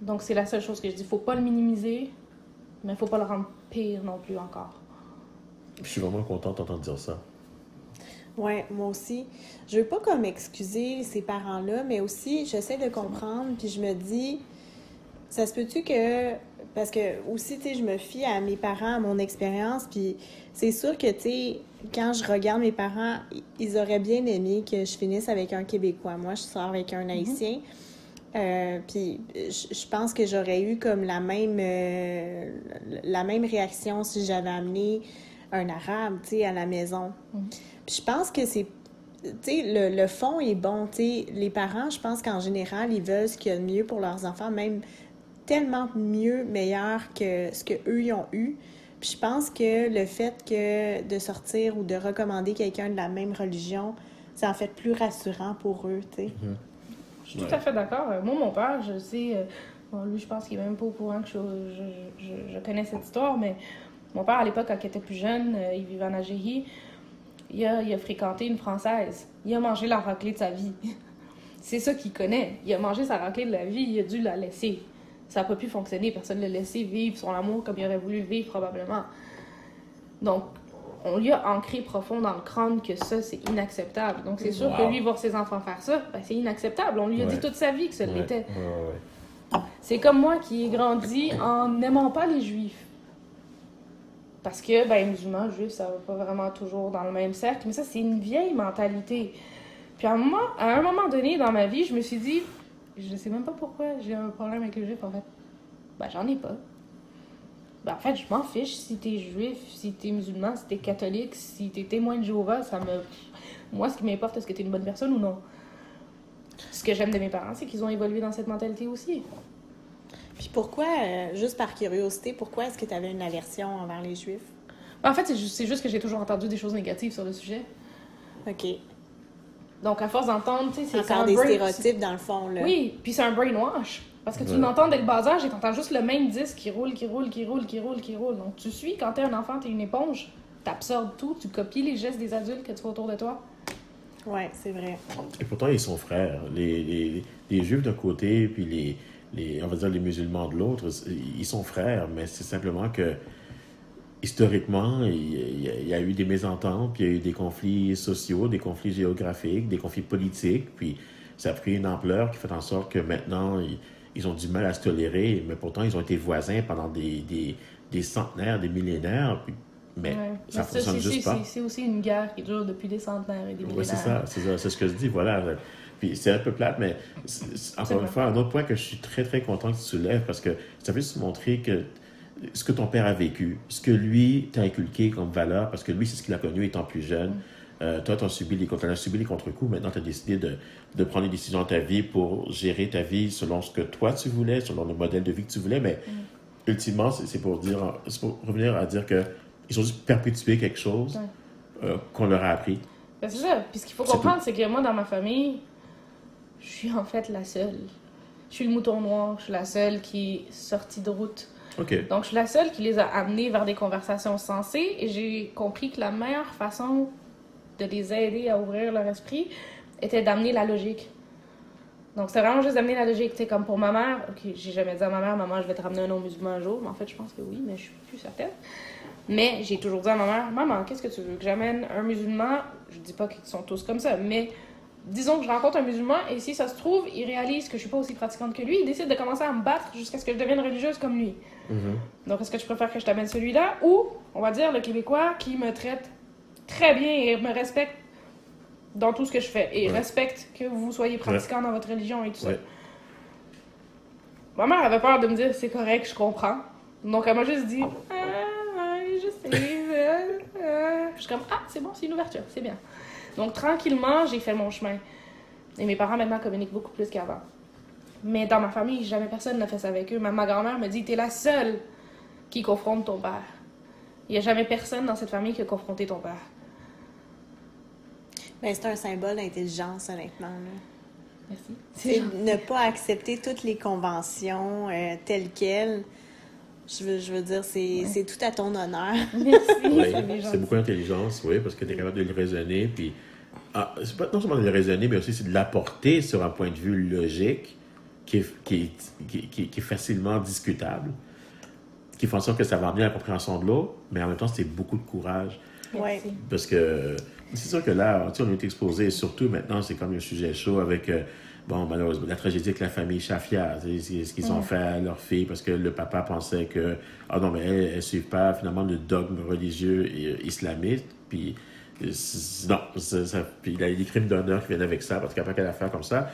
S3: Donc, c'est la seule chose que je dis. faut pas le minimiser, mais faut pas le rendre pire non plus encore.
S2: Je suis vraiment content d'entendre dire ça.
S1: Ouais, moi aussi. Je veux pas comme excuser ces parents-là, mais aussi j'essaie de comprendre, puis je me dis, ça se peut-tu que, parce que aussi, tu sais, je me fie à mes parents, à mon expérience, puis c'est sûr que, tu sais, quand je regarde mes parents, ils auraient bien aimé que je finisse avec un Québécois. Moi, je sors avec un Haïtien. Euh, puis je pense que j'aurais eu comme la même euh, la même réaction si j'avais amené un arabe, tu sais, à la maison. Puis je pense que c'est tu sais le, le fond est bon, tu sais, les parents, je pense qu'en général, ils veulent ce qu'il y a de mieux pour leurs enfants, même tellement mieux, meilleur que ce que eux ils ont eu. Puis je pense que le fait que de sortir ou de recommander quelqu'un de la même religion, c'est en fait plus rassurant pour eux, tu sais.
S3: Je suis tout à fait d'accord. Euh, moi, mon père, je sais. Euh, bon, lui, je pense qu'il est même pas au courant que je, je, je, je connais cette histoire, mais mon père, à l'époque, quand il était plus jeune, euh, il vivait en Algérie. Il a, il a, fréquenté une Française. Il a mangé la raclée de sa vie. C'est ça qu'il connaît. Il a mangé sa raclée de la vie, il a dû la laisser. Ça n'a pas pu fonctionner. Personne ne l'a laissé vivre son amour comme il aurait voulu le vivre, probablement. Donc, on lui a ancré profond dans le crâne que ça, c'est inacceptable. Donc, c'est sûr que lui, voir ses enfants faire ça, ben, c'est inacceptable. On lui a dit toute sa vie que ça l'était. c'est comme moi qui ai grandi en n'aimant pas les juifs. Parce que, ben, musulmans, juifs, ça va pas vraiment toujours dans le même cercle. Mais ça, c'est une vieille mentalité. Puis à un, moment, à un moment donné dans ma vie, je me suis dit, je sais même pas pourquoi j'ai un problème avec les juifs, en fait. Ben, j'en ai pas. Ben, en fait, je m'en fiche si t'es juif, si t'es musulman, si t'es catholique, si t'es témoin de Jéhovah, ça me. Moi, ce qui m'importe, est-ce que t'es une bonne personne ou non? Ce que j'aime de mes parents, c'est qu'ils ont évolué dans cette mentalité aussi.
S1: Puis pourquoi, euh, juste par curiosité, pourquoi est-ce que tu avais une aversion envers les Juifs?
S3: En fait, c'est juste, juste, que j'ai toujours entendu des choses négatives sur le sujet.
S1: OK.
S3: Donc, à force d'entendre, tu sais,
S1: c'est un des stéréotypes, dans le fond, là.
S3: Oui, puis c'est un brainwash. Parce que tu l'entends dès le bas âge et t'entends juste le même disque qui roule, qui roule, qui roule, qui roule, qui roule. Donc, tu suis, quand t'es un enfant, t'es une éponge, t'absorbes tout, tu copies les gestes des adultes que tu vois autour de toi.
S1: Ouais, c'est vrai.
S2: Et pourtant, ils sont frères. Les, les, les Juifs d'un côté, puis les on va dire les musulmans de l'autre, ils sont frères, mais c'est simplement que historiquement, il y, a, eu des mésententes, puis il y a eu des conflits sociaux, des conflits géographiques, des conflits politiques, puis ça a pris une ampleur qui fait en sorte que maintenant, ils, ont du mal à se tolérer, mais pourtant, ils ont été voisins pendant des, des, centenaires, des millénaires, mais ça ne fonctionne juste pas.
S3: C'est aussi une guerre qui dure depuis des centenaires et des millénaires. Oui,
S2: c'est ça, c'est ce que je dis, voilà c'est un peu plate, mais encore une fois, un autre point que je suis très, très content que tu soulèves parce que ça veut se montrer que ce que ton père a vécu, ce que lui t'a inculqué comme valeur, parce que lui, c'est ce qu'il a connu étant plus jeune. Mm. Euh, toi, tu as subi les, as subi les contre-coups. Maintenant, tu as décidé de, de, prendre les décisions dans ta vie pour gérer ta vie selon ce que toi, tu voulais, selon le modèle de vie que tu voulais. Mais mm. ultimement, c'est pour, dire, pour revenir à dire qu'ils ont juste perpétué quelque chose euh, qu'on leur a appris.
S3: Ben, c'est ça. Puis ce qu'il faut comprendre, c'est que moi, dans ma famille, je suis en fait la seule. Je suis le mouton noir, je suis la seule qui est sortie de route. Donc, je suis la seule qui les a amenés vers des conversations sensées et j'ai compris que la meilleure façon de les aider à ouvrir leur esprit était d'amener la logique. Donc, c'est vraiment juste d'amener la logique. Tu sais, comme pour ma mère, ok, j'ai jamais dit à ma mère, maman, je vais te ramener un nom musulman un jour. Mais en fait, je pense que oui, mais je suis plus certaine. Mais j'ai toujours dit à ma mère, maman, qu'est-ce que tu veux? Que j'amène un musulman Je dis pas qu'ils sont tous comme ça, mais disons que je rencontre un musulman et si ça se trouve, il réalise que je suis pas aussi pratiquante que lui, il décide de commencer à me battre jusqu'à ce que je devienne religieuse comme lui. Mm-hmm. Donc, est-ce que tu préfères que je t'amène celui-là ou, on va dire, le Québécois qui me traite très bien et me respecte dans tout ce que je fais et respecte que vous soyez pratiquant dans votre religion et tout ça? Ma mère avait peur de me dire c'est correct, je comprends. Donc, elle m'a juste dit ah, je sais. Euh, euh. Je suis comme ah, c'est bon, c'est une ouverture, c'est bien. Donc, tranquillement, j'ai fait mon chemin. Et mes parents, maintenant, communiquent beaucoup plus qu'avant. Mais dans ma famille, jamais personne n'a fait ça avec eux. Même ma grand-mère me dit T'es la seule qui confronte ton père. Il n'y a jamais personne dans cette famille qui a confronté ton père.
S1: Ben, c'est un symbole d'intelligence, honnêtement.
S3: Merci.
S1: C'est ne pas accepter toutes les conventions euh, telles quelles. Je veux, je veux dire, c'est tout à ton honneur.
S3: Merci.
S2: c'est beaucoup d'intelligence, oui, parce que tu es capable de le raisonner. Puis, ah, c'est pas non seulement de le raisonner, mais aussi c'est de l'apporter sur un point de vue logique qui est, qui qui, qui, est facilement discutable, qui fait en sorte que ça va amener à la compréhension de l'autre, mais en même temps, c'est beaucoup de courage.
S1: Oui.
S2: Parce que c'est sûr que là, on est exposé, surtout maintenant, c'est comme un sujet chaud avec. Euh, bon, malheureusement, la tragédie avec la famille Shafia, ce qu'ils ont fait à leur fille parce que le papa pensait que, ah non, mais elle ne suit pas finalement le dogme religieux et, islamiste. Puis, non, puis il y a des crimes d'honneur qui viennent avec ça, parce qu'après qu'elle a fait comme ça,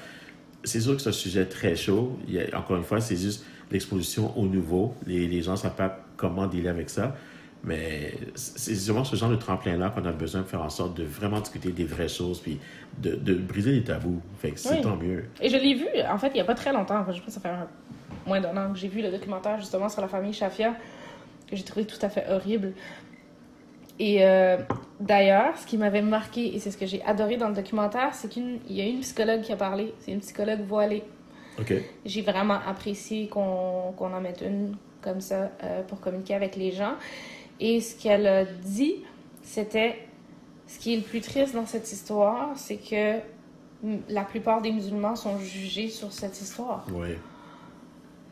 S2: c'est sûr que c'est un sujet très chaud. Il encore une fois, c'est juste l'exposition au nouveau. Les, les gens ne savent pas comment dealer avec ça. Mais c'est vraiment ce genre de tremplin-là qu'on a besoin de faire en sorte de vraiment discuter des vraies choses, puis de, de briser les tabous. Fait que c'est tant mieux.
S3: Et je l'ai vu, en fait, il n'y a pas très longtemps. je pense que ça fait moins d'un an que j'ai vu le documentaire justement sur la famille Shafia, que j'ai trouvé tout à fait horrible. Et euh, D'ailleurs, ce qui m'avait marqué, et c'est ce que j'ai adoré dans le documentaire, c'est qu'il y a une psychologue qui a parlé. C'est une psychologue voilée.
S2: OK.
S3: J'ai vraiment apprécié qu'on qu'on en mette une comme ça euh, pour communiquer avec les gens. Et ce qu'elle a dit, c'était ce qui est le plus triste dans cette histoire, c'est que la plupart des musulmans sont jugés sur cette histoire.
S2: Oui.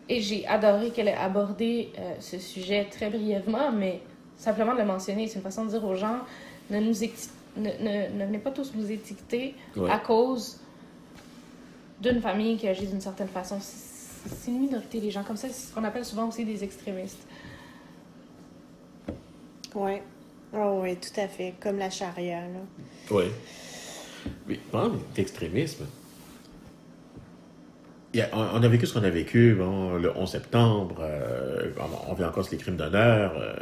S3: Et j'ai adoré qu'elle ait abordé euh, ce sujet très brièvement, mais simplement de le mentionner, c'est une façon de dire aux gens ne nous éti- ne, ne, ne venez pas tous nous étiqueter à cause d'une famille qui agit d'une certaine façon. C'est c'est une minorité, les gens comme ça, c'est ce qu'on appelle souvent aussi des extrémistes.
S1: Oui. Oh, oui, tout à fait. Comme la charia, là.
S2: Oui. Mais parlant d'extrémisme, il y a- on a vécu ce qu'on a vécu bon, le 11 septembre, euh, on, vient encore sur les crimes d'honneur, euh,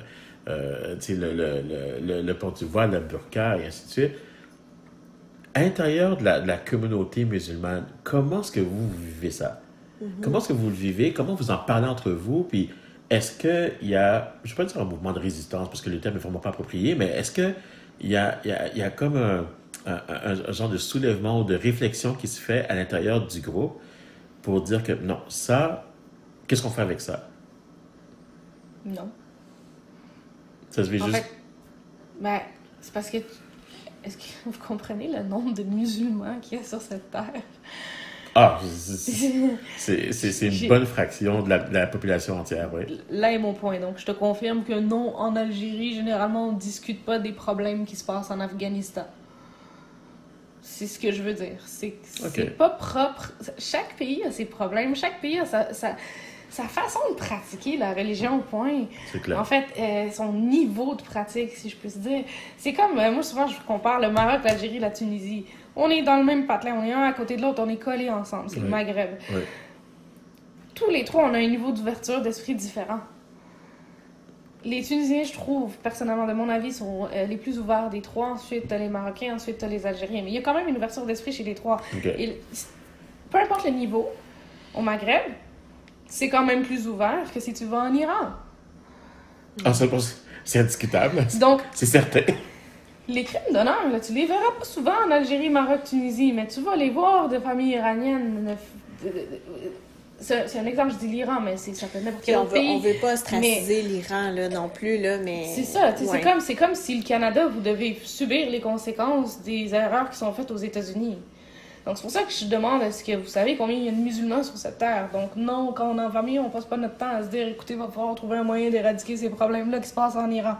S2: euh, le, le, le, le, port du voile, le burqa, et ainsi de suite. À l'intérieur de la, de la communauté musulmane, comment est-ce que vous vivez ça? Comment est-ce que vous le vivez? Comment vous en parlez entre vous? Puis est-ce qu'il y a, je ne vais pas dire un mouvement de résistance parce que le terme n'est vraiment pas approprié, mais est-ce qu'il y a, il y, a, il y a comme un, un, un- un genre de soulèvement ou de réflexion qui se fait à l'intérieur du groupe pour dire que non, ça, qu'est-ce qu'on fait avec ça?
S3: Non.
S2: Ça se fait
S3: En
S2: juste.
S3: fait, ben, c'est parce que. Est-ce que vous comprenez le nombre de musulmans qu'il y a sur cette terre?
S2: Ah, c'est- une bonne fraction de la, de la population entière, oui.
S3: Là est mon point. Donc, je te confirme que non, en Algérie, généralement, on ne discute pas des problèmes qui se passent en Afghanistan. C'est ce que je veux dire. C'est pas propre. Chaque pays a ses problèmes. Chaque pays a sa, sa, sa façon de pratiquer la religion, point.
S2: C'est clair.
S3: En fait, euh, son niveau de pratique, si je peux dire. C'est comme, euh, moi, souvent, je compare le Maroc, l'Algérie, la Tunisie. On est dans le même patelin, on est un à côté de l'autre, on est collés ensemble. C'est le. Maghreb.
S2: Oui.
S3: Tous les trois, on a un niveau d'ouverture d'esprit différent. Les Tunisiens, je trouve, personnellement, de mon avis, sont euh, les plus ouverts des trois. Ensuite, t'as les Marocains, ensuite, t'as les Algériens. Mais il y a quand même une ouverture d'esprit chez les trois. Et peu importe le niveau, au Maghreb, c'est quand même plus ouvert que si tu vas en Iran.
S2: Ah, ça, c'est indiscutable.
S3: Donc,
S2: C'est certain.
S3: Les crimes d'honneur, là, tu les verras pas souvent en Algérie, Maroc, Tunisie, mais tu vas les voir de familles iraniennes. de- C'est un exemple, je dis l'Iran, mais c'est- ça peut n'importe quel
S1: on
S3: autre
S1: veut,
S3: pays.
S1: on veut pas ostraciser l'Iran, là, non plus, là, mais...
S3: C'est ça, tu sais,
S1: Ouais.
S3: c'est comme, c'est comme si le Canada, vous devez subir les conséquences des erreurs qui sont faites aux États-Unis. Donc c'est pour ça que je demande est-ce que vous savez combien il y a de musulmans sur cette terre? Donc non, quand on est en famille, on passe pas notre temps à se dire écoutez, il va falloir trouver un moyen d'éradiquer ces problèmes-là qui se passent en Iran.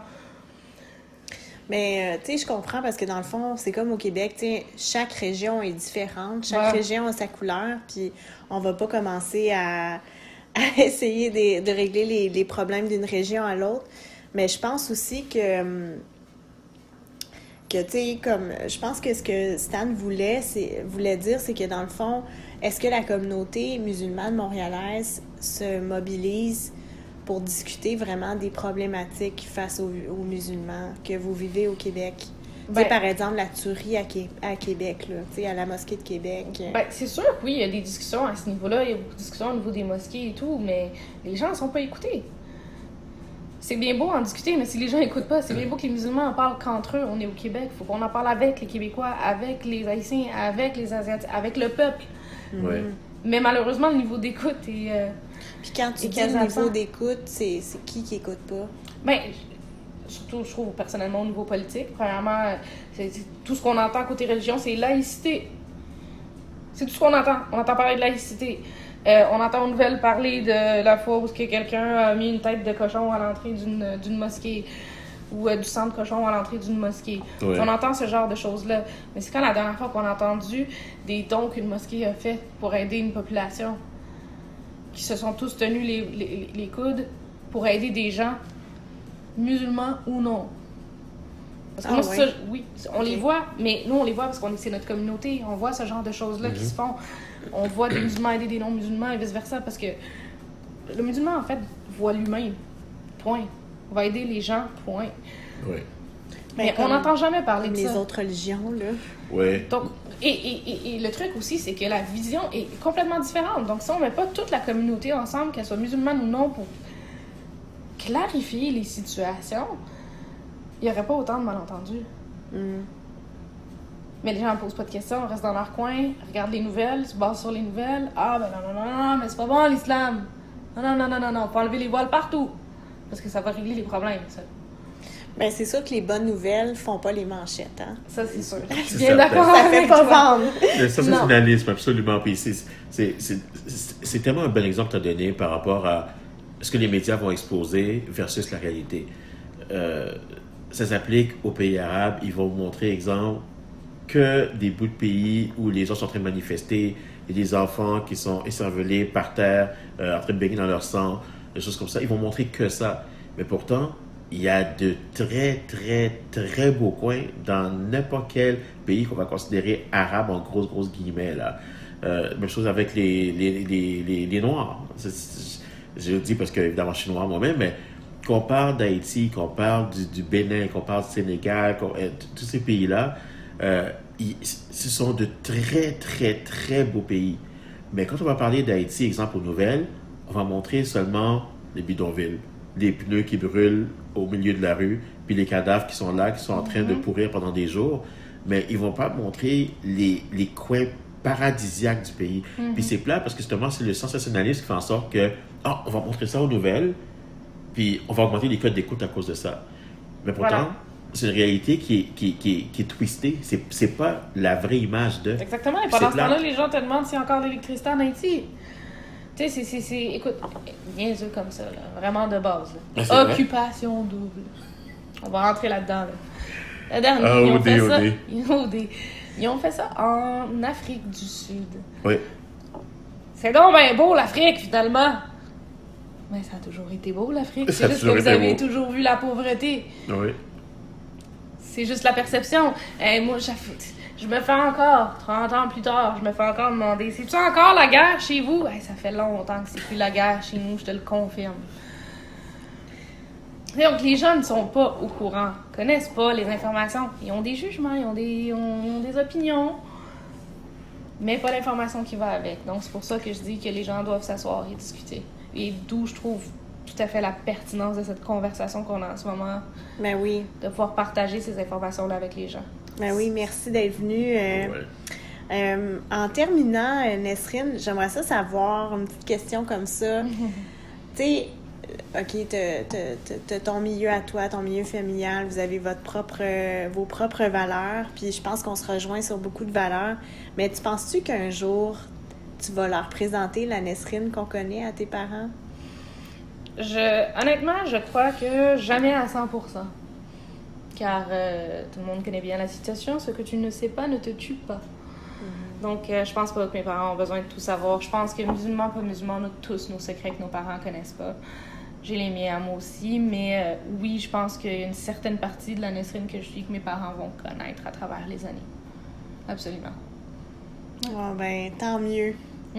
S1: Mais, euh, tu sais, je comprends parce que dans le fond, c'est comme au Québec, tu sais, chaque région est différente, chaque
S3: Ouais.
S1: région a sa couleur, puis on va pas commencer à, à essayer de, de régler les, les problèmes d'une région à l'autre. Mais je pense aussi que, hum, que tu sais, comme, je pense que ce que Stan voulait, c'est, voulait dire, c'est que dans le fond, est-ce que la communauté musulmane montréalaise se mobilise pour discuter vraiment des problématiques face aux, aux musulmans que vous vivez au Québec? Tu sais,
S3: Ben-
S1: par exemple, la tuerie à, Qué- à Québec, là, tu sais, à la mosquée de Québec.
S3: Ben, c'est sûr que oui, il y a des discussions à ce niveau-là, il y a beaucoup de discussions au niveau des mosquées et tout, mais les gens ne sont pas écoutés. C'est bien beau en discuter, mais si les gens n'écoutent pas, c'est bien beau que les musulmans en parlent qu'entre eux. On est au Québec, il faut qu'on en parle avec les Québécois, avec les Haïtiens, avec les Asiatiques, avec le peuple.
S2: Ouais.
S3: Mais malheureusement, le niveau d'écoute est. euh,
S1: Puis quand tu
S3: Et
S1: dis
S3: quels
S1: le niveau d'écoute, c'est c'est qui qui écoute pas?
S3: Ben, surtout, je trouve personnellement au niveau politique. Premièrement, tout ce qu'on entend côté religion, c'est laïcité. C'est tout ce qu'on entend. On entend parler de laïcité. Euh, on entend aux nouvelles parler de la fois où que quelqu'un a mis une tête de cochon à l'entrée d'une d'une mosquée ou euh, du sang de cochon à l'entrée d'une mosquée.
S2: Ouais.
S3: On entend ce genre de choses-là. Mais c'est quand la dernière fois qu'on a entendu des dons qu'une mosquée a fait pour aider une population? Qui se sont tous tenus les, les, les coudes pour aider des gens, musulmans ou non. Parce que
S1: Ah
S3: moi,
S1: ouais.
S3: ça, oui, on les voit, mais nous, on les voit parce qu'on est c'est notre communauté. On voit ce genre de choses-là qui
S2: Mhm.
S3: se font. On voit des musulmans aider des non-musulmans et vice-versa parce que le musulman, en fait, voit l'humain. Point. On va aider les gens, point.
S2: Ouais.
S3: Mais on n'entend jamais parler
S1: Comme
S3: de
S1: les
S3: ça.
S1: autres religions, là.
S2: Ouais.
S3: Donc, et, et, et, et le truc aussi, c'est que la vision est complètement différente. Donc, si on met pas toute la communauté ensemble, qu'elle soit musulmane ou non, pour clarifier les situations, il n'y aurait pas autant de malentendus.
S1: Mm.
S3: Mais les gens ne posent pas de questions, restent dans leur coin, regardent les nouvelles, se basent sur les nouvelles. Ah, ben non, non, non, non, mais c'est pas bon l'islam. Non, non, non, non, non, non, faut enlever les voiles partout. Parce que ça va régler les problèmes, ça.
S1: Ben, c'est sûr que les bonnes nouvelles font pas les manchettes, hein?
S3: Ça, c'est sûr. Je
S2: C'est
S3: suis bien
S2: certain.
S3: d'accord
S1: Ça fait
S3: avec
S1: pas
S3: toi.
S1: vendre.
S2: Le
S3: Non.
S2: sensationnalisme, absolument. Puis c'est- c'est- c'est c'est tellement un bon exemple que tu as donné par rapport à ce que les médias vont exposer versus la réalité. Euh, ça s'applique aux pays arabes. Ils vont montrer, exemple, que des bouts de pays où les gens sont en train de manifester et des enfants qui sont écervelés par terre, euh, en train de baigner dans leur sang, des choses comme ça. Ils vont montrer que ça. Mais pourtant, il y a de très, très, très beaux coins dans n'importe quel pays qu'on va considérer arabe en grosses, grosses guillemets. Là. Euh, même chose avec les, les, les, les, Noirs. Je le dis parce que, évidemment, je suis noir moi-même, mais qu'on parle d'Haïti, qu'on parle du, Bénin, qu'on parle du Sénégal, euh, tous ces pays-là, euh, ce sont de très, très, très beaux pays. Mais quand on va parler d'Haïti, exemple aux nouvelles, on va montrer seulement les bidonvilles, les pneus qui brûlent au milieu de la rue, puis les cadavres qui sont là, qui sont en train de pourrir pendant des jours. Mais ils vont pas montrer les, les coins paradisiaques du pays. Puis c'est plat parce que justement, c'est le sensationnalisme qui fait en sorte que, ah, on va montrer ça aux nouvelles, puis on va augmenter les codes d'écoute à cause de ça. Mais pourtant,
S3: Voilà.
S2: c'est une réalité qui est, qui, qui, qui est twistée. C'est, c'est pas la vraie image de.
S3: Exactement. Et pendant ce temps-là, les gens te demandent s'il y a encore l'électricité en Haïti. Tu sais, c'est- c'est. Écoute, niaiseux comme ça, là. Vraiment de base. là.
S2: Ah, vrai?
S3: Occupation double. On va rentrer là-dedans, là. La dernière,
S2: Ah,
S3: ils ont fait ça. Ils ont, OD. Ils ont fait ça en Afrique du Sud.
S2: Oui.
S3: C'est donc bien beau, l'Afrique, finalement. Mais ça a toujours été beau, l'Afrique. C'est juste que vous avez
S2: beau.
S3: toujours vu la pauvreté.
S2: Oui.
S3: C'est juste la perception. Et moi, j'aff- je me fais encore, 30 ans plus tard, je me fais encore demander c'est-tu encore la guerre chez vous? Hey, Ça fait longtemps que c'est plus la guerre chez nous, je te le confirme. Donc, les gens ne sont pas au courant, connaissent pas les informations. Ils ont des jugements, ils ont des, ils ont, des opinions, mais pas l'information qui va avec. Donc, c'est pour ça que je dis que les gens doivent s'asseoir et discuter. Et d'où je trouve tout à fait la pertinence de cette conversation qu'on a en ce moment,
S1: Ben oui.
S3: de pouvoir partager ces informations-là avec les gens.
S1: Ben oui, merci d'être venu. euh,
S2: Ouais.
S1: Euh, en terminant, euh, Nesrine, j'aimerais ça savoir une petite question comme ça. tu sais, OK, t'as- ton milieu à toi, ton milieu familial, vous avez votre propre, vos propres valeurs, puis je pense qu'on se rejoint sur beaucoup de valeurs. Mais tu penses-tu qu'un jour, tu vas leur présenter la Nesrine qu'on connaît à tes parents?
S3: Je, honnêtement, je crois que jamais à 100%. Car euh, tout le monde connaît bien la situation. Ce que tu ne sais pas ne te tue pas. Donc, euh, je pense pas que mes parents ont besoin de tout savoir. Je pense que musulmans, pas musulmans, on a tous nos secrets que nos parents connaissent pas. J'ai les miens à moi aussi, mais euh, oui, je pense qu'il y a une certaine partie de la Nesrine que je suis que mes parents vont connaître à travers les années. Absolument.
S1: Bon, ben, tant mieux.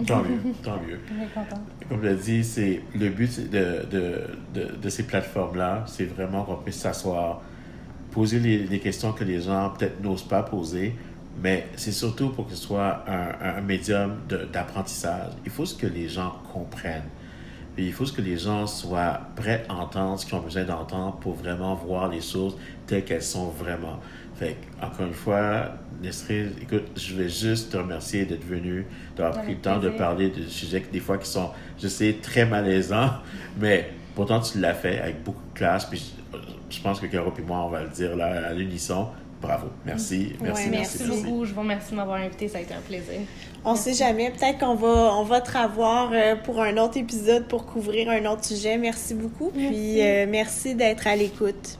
S2: Tant mieux, tant mieux.
S3: On est content.
S2: Comme je l'ai dit, c'est le but de, de, de, de ces plateformes-là, c'est vraiment qu'on puisse s'asseoir, poser les, les questions que les gens peut-être n'osent pas poser, mais c'est surtout pour que ce soit un, un médium d'apprentissage. Il faut que les gens comprennent. Puis il faut que les gens soient prêts à entendre ce qu'ils ont besoin d'entendre pour vraiment voir les choses telles qu'elles sont vraiment. Fait que, encore une fois, Nesrine, écoute, je vais juste te remercier d'être venu, d'avoir pris le temps de parler de sujets qui, des fois, qui sont, je sais, très malaisants, mais pourtant, tu l'as fait avec beaucoup de classe. Puis je, je pense que Caro et moi, on va le dire là à l'unisson. Bravo. Merci. Merci,
S1: Ouais,
S2: merci,
S3: Merci,
S2: merci.
S3: beaucoup. Je vous remercie de m'avoir invité. Ça a été un plaisir.
S1: On sait jamais, peut-être qu'on va, on va te revoir euh, pour un autre épisode pour couvrir un autre sujet. Merci beaucoup. Puis
S3: Merci.
S1: euh, merci d'être à l'écoute.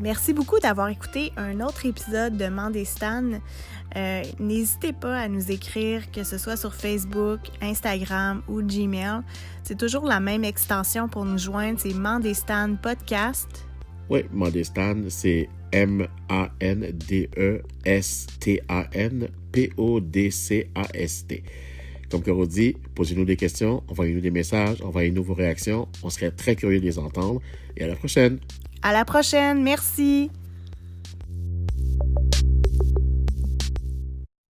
S1: Merci beaucoup d'avoir écouté un autre épisode de Mandestan. Euh, N'hésitez pas à nous écrire, que ce soit sur Facebook, Instagram ou Gmail. C'est toujours la même extension pour nous joindre, c'est Mandestan Podcast.
S2: Oui, Modestan, c'est M-A-N-D-E-S-T-A-N-P-O-D-C-A-S-T. Comme Caro dit, posez-nous des questions, envoyez-nous des messages, envoyez-nous vos réactions. On serait très curieux de les entendre. Et à la prochaine!
S1: À la prochaine, merci.